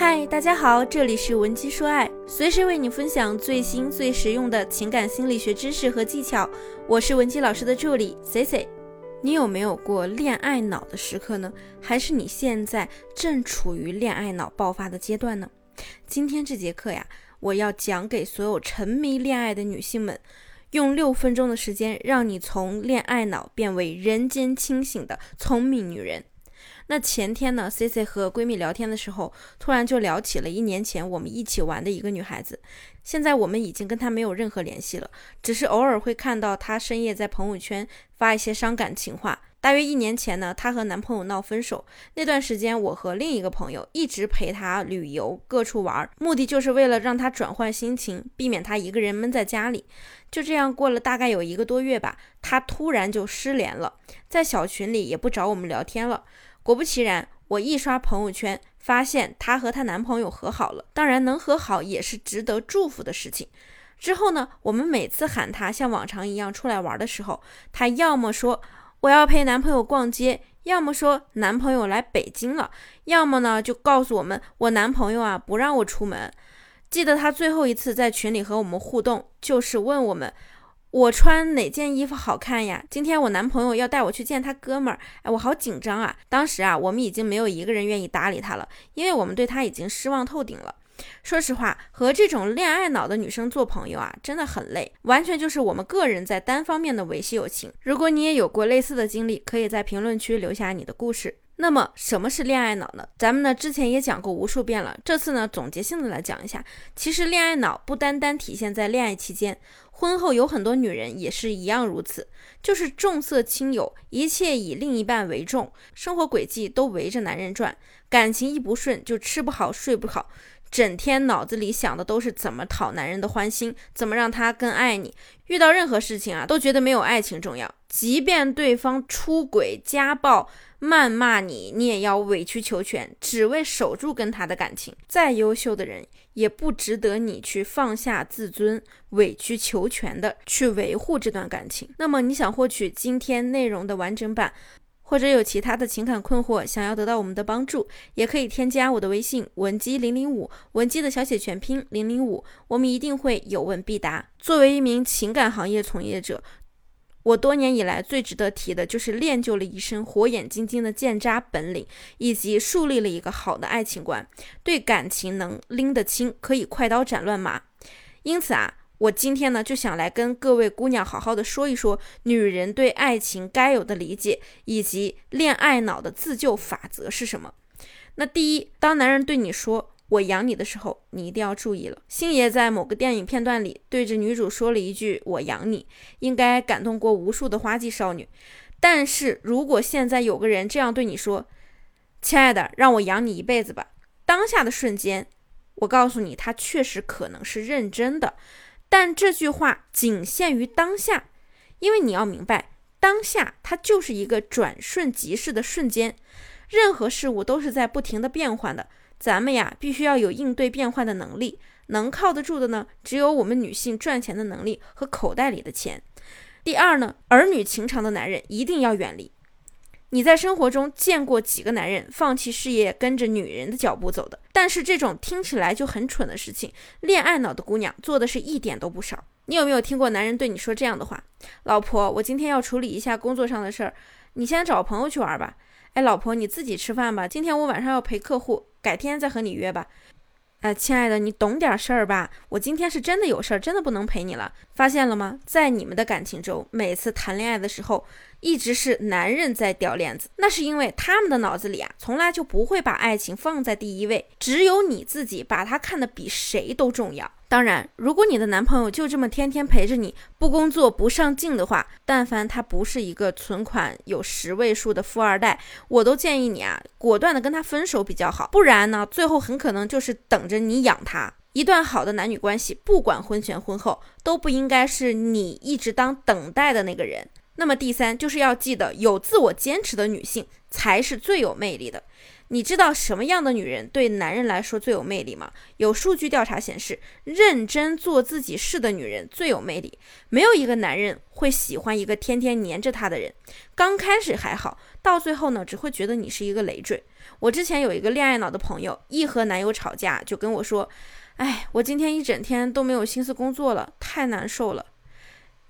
嗨，大家好，这里是文姬说爱，随时为你分享最新最实用的情感心理学知识和技巧。我是文姬老师的助理 C C。你有没有过恋爱脑的时刻呢？还是你现在正处于恋爱脑爆发的阶段呢？今天这节课呀，我要讲给所有沉迷恋爱的女性们，用六分钟的时间，让你从恋爱脑变为人间清醒的聪明女人。那前天呢，C C 和闺蜜聊天的时候，突然就聊起了一年前我们一起玩的一个女孩子。现在我们已经跟她没有任何联系了，只是偶尔会看到她深夜在朋友圈发一些伤感情话。大约一年前呢，她和男朋友闹分手，那段时间我和另一个朋友一直陪她旅游各处玩，目的就是为了让她转换心情，避免她一个人闷在家里。就这样过了大概有一个多月吧，她突然就失联了，在小群里也不找我们聊天了。果不其然，我一刷朋友圈，发现她和她男朋友和好了。当然，能和好也是值得祝福的事情。之后呢，我们每次喊她像往常一样出来玩的时候，她要么说我要陪男朋友逛街，要么说男朋友来北京了，要么呢就告诉我们我男朋友啊不让我出门。记得她最后一次在群里和我们互动，就是问我们。我穿哪件衣服好看呀？今天我男朋友要带我去见他哥们儿，哎，我好紧张啊！当时啊，我们已经没有一个人愿意搭理他了，因为我们对他已经失望透顶了。说实话，和这种恋爱脑的女生做朋友啊，真的很累，完全就是我们个人在单方面的维系友情。如果你也有过类似的经历，可以在评论区留下你的故事。那么什么是恋爱脑呢？咱们呢之前也讲过无数遍了，这次呢总结性的来讲一下。其实恋爱脑不单单体现在恋爱期间，婚后有很多女人也是一样如此，就是重色轻友，一切以另一半为重，生活轨迹都围着男人转，感情一不顺就吃不好睡不好，整天脑子里想的都是怎么讨男人的欢心，怎么让他更爱你。遇到任何事情啊，都觉得没有爱情重要，即便对方出轨家暴。谩骂你，你也要委曲求全，只为守住跟他的感情。再优秀的人，也不值得你去放下自尊，委曲求全的去维护这段感情。那么，你想获取今天内容的完整版，或者有其他的情感困惑，想要得到我们的帮助，也可以添加我的微信文姬零零五，文姬的小写全拼零零五，我们一定会有问必答。作为一名情感行业从业者。我多年以来最值得提的就是练就了一身火眼金睛的鉴渣本领，以及树立了一个好的爱情观，对感情能拎得清，可以快刀斩乱麻。因此啊，我今天呢就想来跟各位姑娘好好的说一说女人对爱情该有的理解，以及恋爱脑的自救法则是什么。那第一，当男人对你说。我养你的时候，你一定要注意了。星爷在某个电影片段里对着女主说了一句“我养你”，应该感动过无数的花季少女。但是如果现在有个人这样对你说：“亲爱的，让我养你一辈子吧。”当下的瞬间，我告诉你，他确实可能是认真的，但这句话仅限于当下，因为你要明白，当下它就是一个转瞬即逝的瞬间，任何事物都是在不停的变换的。咱们呀，必须要有应对变换的能力，能靠得住的呢，只有我们女性赚钱的能力和口袋里的钱。第二呢，儿女情长的男人一定要远离。你在生活中见过几个男人放弃事业跟着女人的脚步走的？但是这种听起来就很蠢的事情，恋爱脑的姑娘做的是一点都不少。你有没有听过男人对你说这样的话？老婆，我今天要处理一下工作上的事儿，你先找朋友去玩吧。哎，老婆，你自己吃饭吧。今天我晚上要陪客户，改天再和你约吧。哎，亲爱的，你懂点事儿吧？我今天是真的有事儿，真的不能陪你了。发现了吗？在你们的感情中，每次谈恋爱的时候，一直是男人在掉链子。那是因为他们的脑子里啊，从来就不会把爱情放在第一位，只有你自己把它看得比谁都重要。当然，如果你的男朋友就这么天天陪着你，不工作不上进的话，但凡他不是一个存款有十位数的富二代，我都建议你啊，果断的跟他分手比较好。不然呢，最后很可能就是等着你养他。一段好的男女关系，不管婚前婚后，都不应该是你一直当等待的那个人。那么第三，就是要记得，有自我坚持的女性才是最有魅力的。你知道什么样的女人对男人来说最有魅力吗？有数据调查显示，认真做自己事的女人最有魅力。没有一个男人会喜欢一个天天黏着他的人。刚开始还好，到最后呢，只会觉得你是一个累赘。我之前有一个恋爱脑的朋友，一和男友吵架就跟我说：“哎，我今天一整天都没有心思工作了，太难受了。”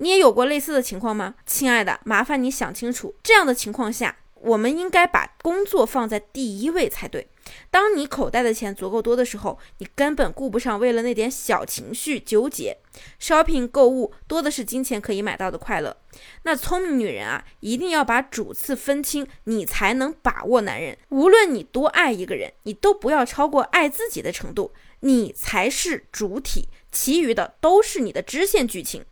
你也有过类似的情况吗，亲爱的？麻烦你想清楚，这样的情况下，我们应该把工作放在第一位才对。当你口袋的钱足够多的时候，你根本顾不上为了那点小情绪纠结。shopping 购物多的是金钱可以买到的快乐。那聪明女人啊，一定要把主次分清，你才能把握男人。无论你多爱一个人，你都不要超过爱自己的程度，你才是主体，其余的都是你的支线剧情。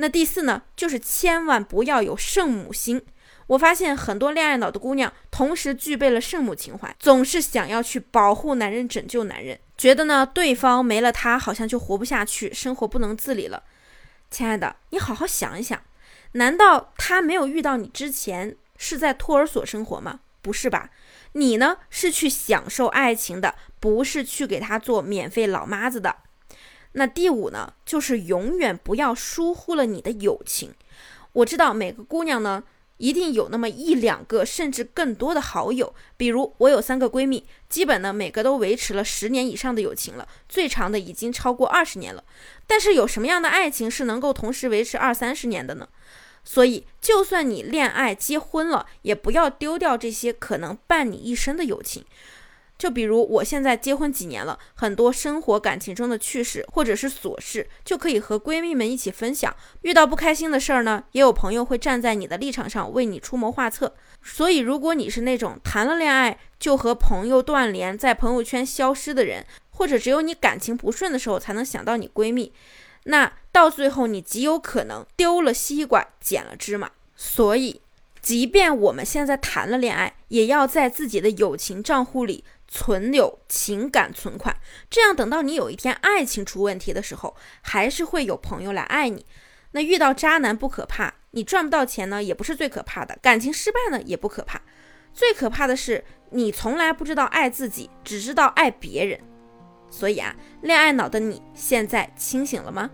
那第四呢，就是千万不要有圣母心。我发现很多恋爱脑的姑娘，同时具备了圣母情怀，总是想要去保护男人、拯救男人，觉得呢对方没了他好像就活不下去，生活不能自理了。亲爱的，你好好想一想，难道他没有遇到你之前是在托儿所生活吗？不是吧？你呢是去享受爱情的，不是去给他做免费老妈子的。那第五呢，就是永远不要疏忽了你的友情。我知道每个姑娘呢，一定有那么一两个，甚至更多的好友。比如我有三个闺蜜，基本呢每个都维持了十年以上的友情了，最长的已经超过二十年了。但是有什么样的爱情是能够同时维持二三十年的呢？所以，就算你恋爱结婚了，也不要丢掉这些可能伴你一生的友情。就比如我现在结婚几年了，很多生活感情中的趣事或者是琐事，就可以和闺蜜们一起分享。遇到不开心的事儿呢，也有朋友会站在你的立场上为你出谋划策。所以，如果你是那种谈了恋爱就和朋友断联，在朋友圈消失的人，或者只有你感情不顺的时候才能想到你闺蜜，那到最后你极有可能丢了西瓜捡了芝麻。所以，即便我们现在谈了恋爱，也要在自己的友情账户里。存有情感存款，这样等到你有一天爱情出问题的时候，还是会有朋友来爱你。那遇到渣男不可怕，你赚不到钱呢，也不是最可怕的。感情失败呢，也不可怕，最可怕的是你从来不知道爱自己，只知道爱别人。所以啊，恋爱脑的你现在清醒了吗？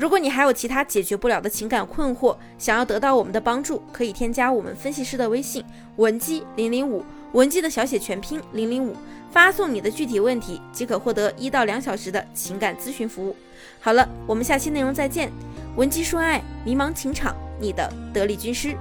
如果你还有其他解决不了的情感困惑，想要得到我们的帮助，可以添加我们分析师的微信文姬零零五。文姬的小写全拼零零五，发送你的具体问题即可获得一到两小时的情感咨询服务。好了，我们下期内容再见。文姬说爱，迷茫情场，你的得力军师。